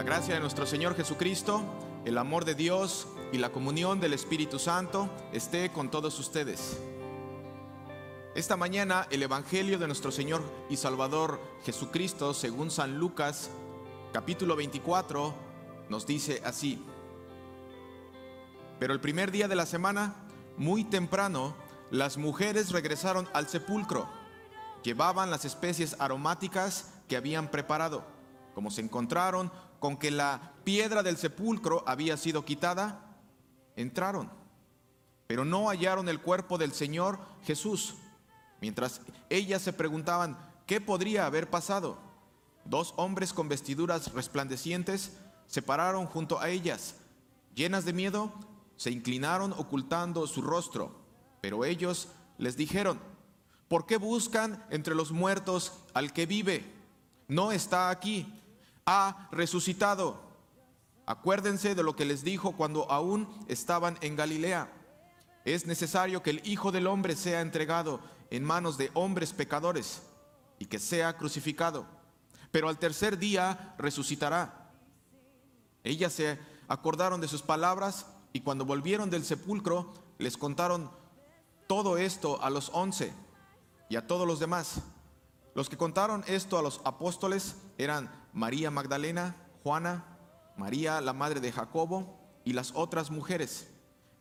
La gracia de nuestro Señor Jesucristo, el amor de Dios y la comunión del Espíritu Santo esté con todos ustedes. Esta mañana el Evangelio de nuestro Señor y Salvador Jesucristo, según San Lucas, capítulo 24, nos dice así. Pero el primer día de la semana, muy temprano, las mujeres regresaron al sepulcro. Llevaban las especies aromáticas que habían preparado. Como se encontraron con que la piedra del sepulcro había sido quitada, entraron, pero no hallaron el cuerpo del Señor Jesús. Mientras ellas se preguntaban, ¿qué podría haber pasado? Dos hombres con vestiduras resplandecientes se pararon junto a ellas. Llenas de miedo, se inclinaron ocultando su rostro, pero ellos les dijeron, ¿por qué buscan entre los muertos al que vive? No está aquí, ha resucitado. Acuérdense de lo que les dijo cuando aún estaban en Galilea. Es necesario que el Hijo del Hombre sea entregado en manos de hombres pecadores y que sea crucificado. Pero al tercer día resucitará. Ellas se acordaron de sus palabras y cuando volvieron del sepulcro les contaron todo esto a los once y a todos los demás. Los que contaron esto a los apóstoles eran María Magdalena, Juana, María la madre de Jacobo y las otras mujeres.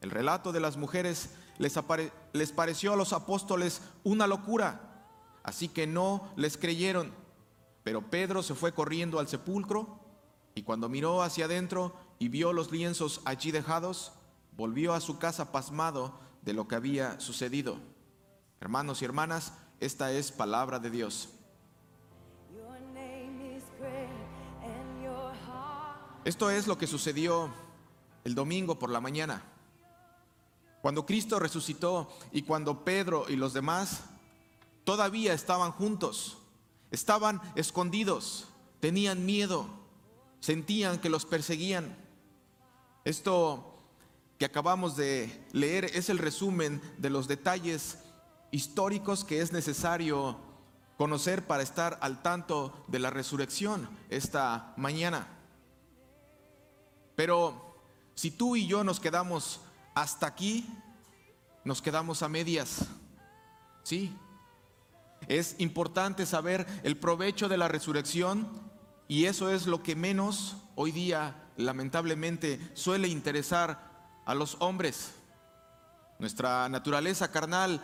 El relato de las mujeres les, pareció a los apóstoles una locura, así que no les creyeron. Pero Pedro se fue corriendo al sepulcro y cuando miró hacia adentro y vio los lienzos allí dejados, volvió a su casa pasmado de lo que había sucedido. Hermanos y hermanas, esta es palabra de Dios. Esto es lo que sucedió el domingo por la mañana. Cuando Cristo resucitó y cuando Pedro y los demás todavía estaban juntos, estaban escondidos, tenían miedo, sentían que los perseguían. Esto que acabamos de leer es el resumen de los detalles históricos que es necesario conocer para estar al tanto de la resurrección esta mañana. Pero si tú y yo nos quedamos hasta aquí, nos quedamos a medias. Sí. Es importante saber el provecho de la resurrección y eso es lo que menos hoy día lamentablemente suele interesar a los hombres. Nuestra naturaleza carnal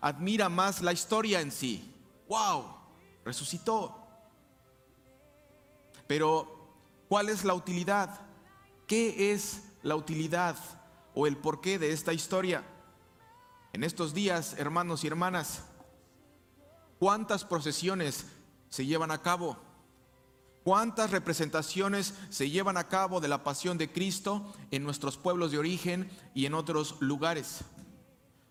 admira más la historia en sí. ¡Wow! Resucitó. Pero, ¿cuál es la utilidad? ¿Qué es la utilidad o el porqué de esta historia? En estos días, hermanos y hermanas, ¿cuántas procesiones se llevan a cabo? ¿Cuántas representaciones se llevan a cabo de la pasión de Cristo en nuestros pueblos de origen y en otros lugares?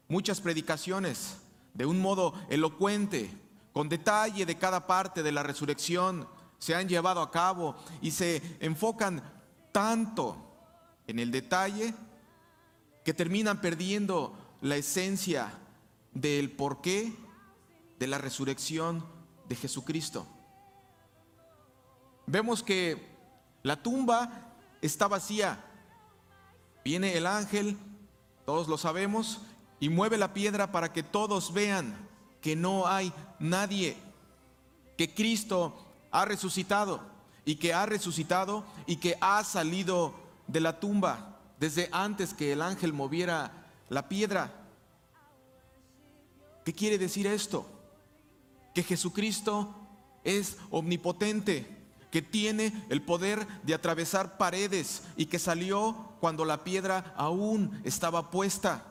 muchas predicaciones de un modo elocuente, con detalle de cada parte de la resurrección, se han llevado a cabo y se enfocan tanto en el detalle que terminan perdiendo la esencia del porqué de la resurrección de Jesucristo. Vemos que la tumba está vacía. Viene el ángel, todos lo sabemos, y mueve la piedra para que todos vean que no hay nadie, que Cristo ha resucitado y que ha resucitado y que ha salido de la tumba desde antes que el ángel moviera la piedra. ¿Qué quiere decir esto? Que Jesucristo es omnipotente, que tiene el poder de atravesar paredes y que salió cuando la piedra aún estaba puesta.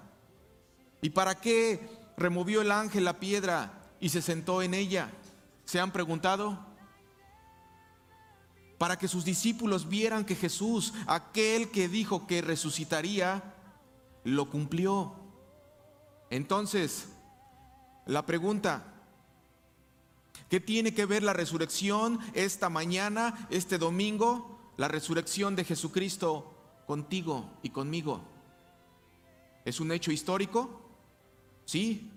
¿Y para qué removió el ángel la piedra y se sentó en ella? ¿Se han preguntado? Para que sus discípulos vieran que Jesús, aquel que dijo que resucitaría, lo cumplió. Entonces, la pregunta, ¿qué tiene que ver la resurrección esta mañana, este domingo, la resurrección de Jesucristo contigo y conmigo? ¿Es un hecho histórico? Sí,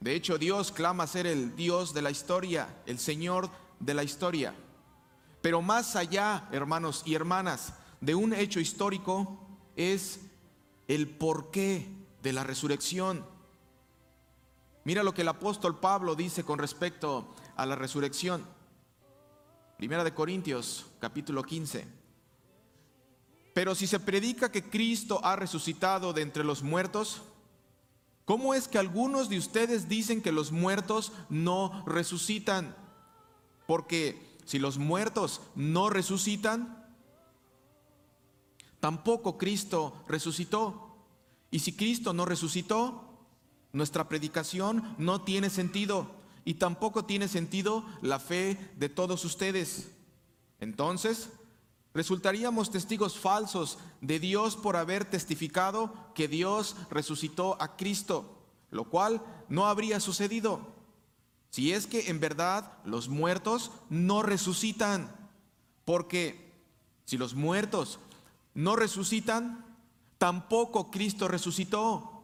de hecho Dios clama ser el Dios de la historia, el Señor de la historia. Pero más allá, hermanos y hermanas, de un hecho histórico es el porqué de la resurrección. Mira lo que el apóstol Pablo dice con respecto a la resurrección. Primera de Corintios, capítulo 15. Pero si se predica que Cristo ha resucitado de entre los muertos, ¿cómo es que algunos de ustedes dicen que los muertos no resucitan? Porque si los muertos no resucitan, tampoco Cristo resucitó. Y si Cristo no resucitó, nuestra predicación no tiene sentido y tampoco tiene sentido la fe de todos ustedes. Entonces, resultaríamos testigos falsos de Dios por haber testificado que Dios resucitó a Cristo, lo cual no habría sucedido si es que en verdad los muertos no resucitan. Porque si los muertos no resucitan, tampoco Cristo resucitó.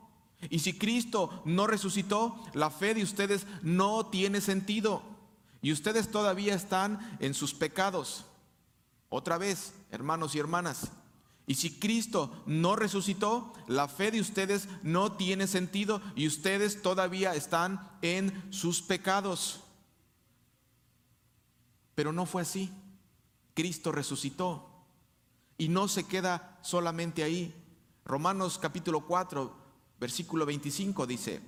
Y si Cristo no resucitó, la fe de ustedes no tiene sentido. Y ustedes todavía están en sus pecados. Otra vez, hermanos y hermanas. Y si Cristo no resucitó, la fe de ustedes no tiene sentido y ustedes todavía están en sus pecados. Pero no fue así. Cristo resucitó y no se queda solamente ahí. Romanos capítulo 4, versículo 25 dice,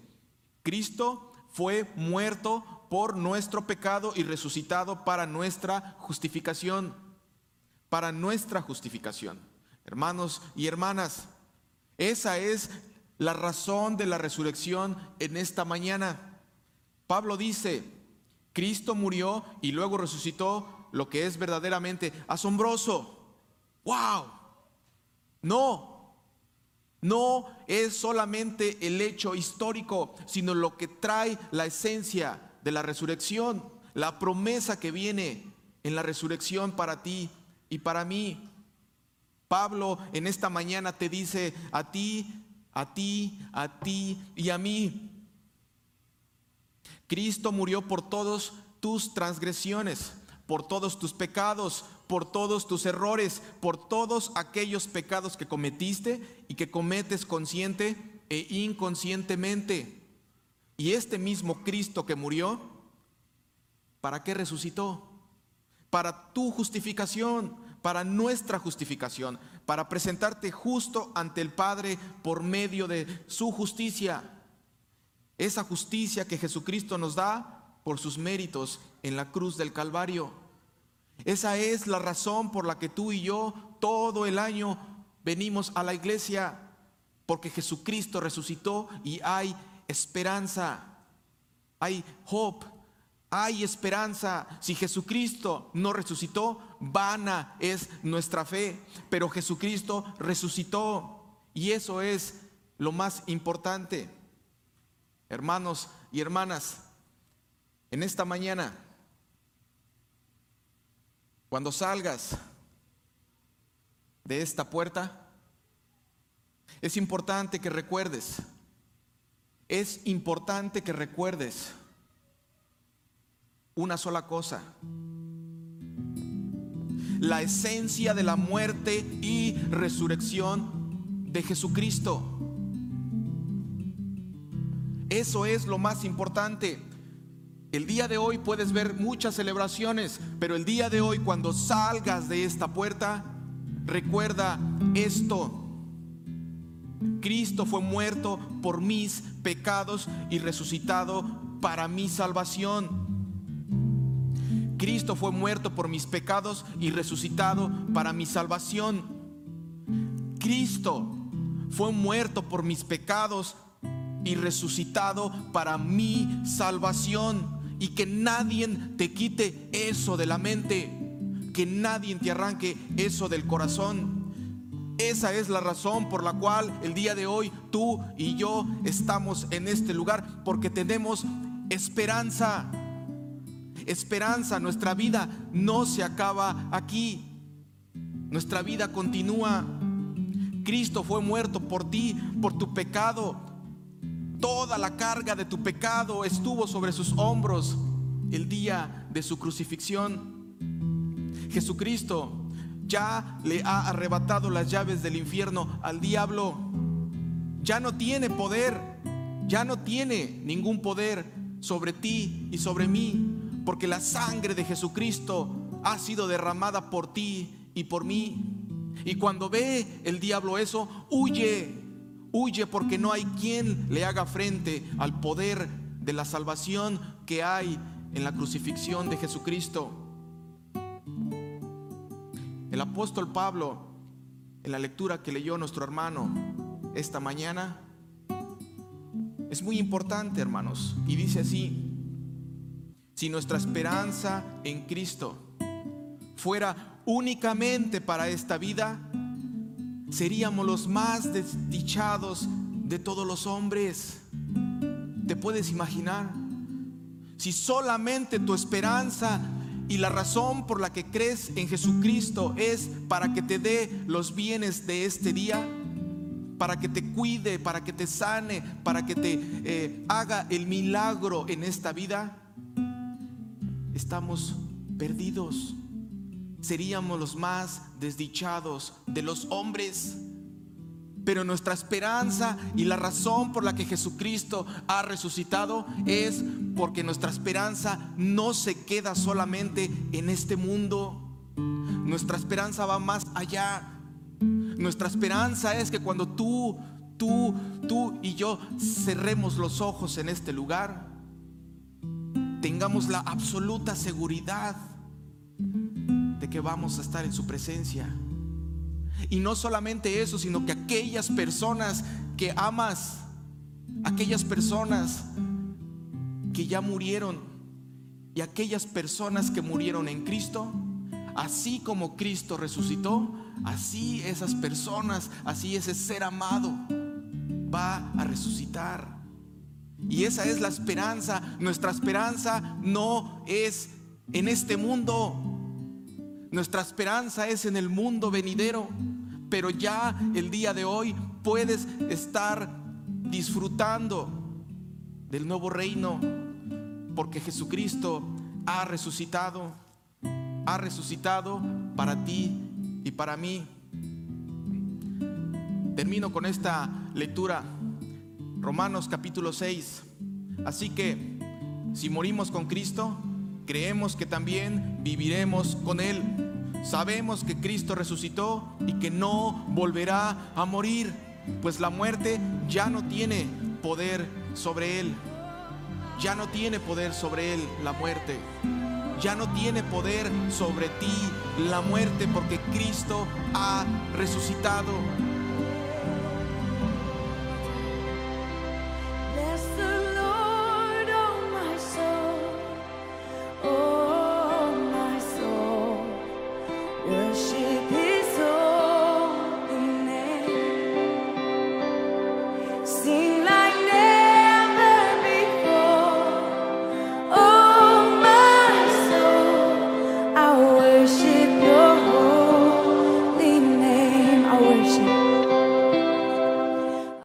Cristo fue muerto por nuestro pecado y resucitado para nuestra justificación, para nuestra justificación. Hermanos y hermanas, esa es la razón de la resurrección en esta mañana. Pablo dice, Cristo murió y luego resucitó, lo que es verdaderamente asombroso. ¡Wow! No, no es solamente el hecho histórico, sino lo que trae la esencia de la resurrección, la promesa que viene en la resurrección para ti y para mí. Pablo en esta mañana te dice a ti, a ti, a ti y a mí. Cristo murió por todos tus transgresiones, por todos tus pecados, por todos tus errores, por todos aquellos pecados que cometiste y que cometes consciente e inconscientemente. Y este mismo Cristo que murió, ¿para qué resucitó? Para tu justificación, para nuestra justificación, para presentarte justo ante el Padre por medio de su justicia. Esa justicia que Jesucristo nos da por sus méritos en la cruz del Calvario. Esa es la razón por la que tú y yo todo el año venimos a la iglesia, porque Jesucristo resucitó y hay esperanza, hay hope, hay esperanza. Si Jesucristo no resucitó, vana es nuestra fe, pero Jesucristo resucitó. Y eso es lo más importante. Hermanos y hermanas, en esta mañana cuando salgas de esta puerta, es importante que recuerdes, es importante que recuerdes una sola cosa, la esencia de la muerte y resurrección de Jesucristo. Eso es lo más importante. El día de hoy puedes ver muchas celebraciones, pero el día de hoy cuando salgas de esta puerta, recuerda esto. Cristo fue muerto por mis pecados y resucitado para mi salvación. Cristo fue muerto por mis pecados y resucitado para mi salvación. Cristo fue muerto por mis pecados y resucitado para mi salvación y que nadie te quite eso de la mente, que nadie te arranque eso del corazón. Esa es la razón por la cual el día de hoy tú y yo estamos en este lugar, porque tenemos esperanza. Esperanza, nuestra vida no se acaba aquí. Nuestra vida continúa. Cristo fue muerto por ti, por tu pecado, Toda la carga de tu pecado estuvo sobre sus hombros el día de su crucifixión. Jesucristo ya le ha arrebatado las llaves del infierno al diablo. Ya no tiene poder, ya no tiene ningún poder sobre ti y sobre mí, porque la sangre de Jesucristo ha sido derramada por ti y por mí. Y cuando ve el diablo eso, huye, huye porque no hay quien le haga frente al poder de la salvación que hay en la crucifixión de Jesucristo. El apóstol Pablo, en la lectura que leyó nuestro hermano esta mañana, es muy importante, hermanos, y dice así, si nuestra esperanza en Cristo fuera únicamente para esta vida, seríamos los más desdichados de todos los hombres. ¿Te puedes imaginar? Si solamente tu esperanza y la razón por la que crees en Jesucristo es para que te dé los bienes de este día, para que te cuide, para que te sane, para que te eh, haga el milagro en esta vida, estamos perdidos. Seríamos los más desdichados de los hombres. Pero nuestra esperanza y la razón por la que Jesucristo ha resucitado es porque nuestra esperanza no se queda solamente en este mundo. Nuestra esperanza va más allá. Nuestra esperanza es que cuando tú, tú, tú y yo cerremos los ojos en este lugar, tengamos la absoluta seguridad de que vamos a estar en su presencia. Y no solamente eso, sino que aquellas personas que amas, aquellas personas que ya murieron y aquellas personas que murieron en Cristo, así como Cristo resucitó, así esas personas, así ese ser amado va a resucitar. Y esa es la esperanza. Nuestra esperanza no es en este mundo. Nuestra esperanza es en el mundo venidero. Pero ya el día de hoy puedes estar disfrutando del nuevo reino porque Jesucristo ha resucitado ha resucitado para ti y para mí. Termino con esta lectura, Romanos capítulo 6. Así que si morimos con Cristo, creemos que también viviremos con Él. Sabemos que Cristo resucitó y que no volverá a morir, pues la muerte ya no tiene poder sobre Él. Ya no tiene poder sobre Él la muerte ya no tiene poder sobre ti la muerte porque Cristo ha resucitado.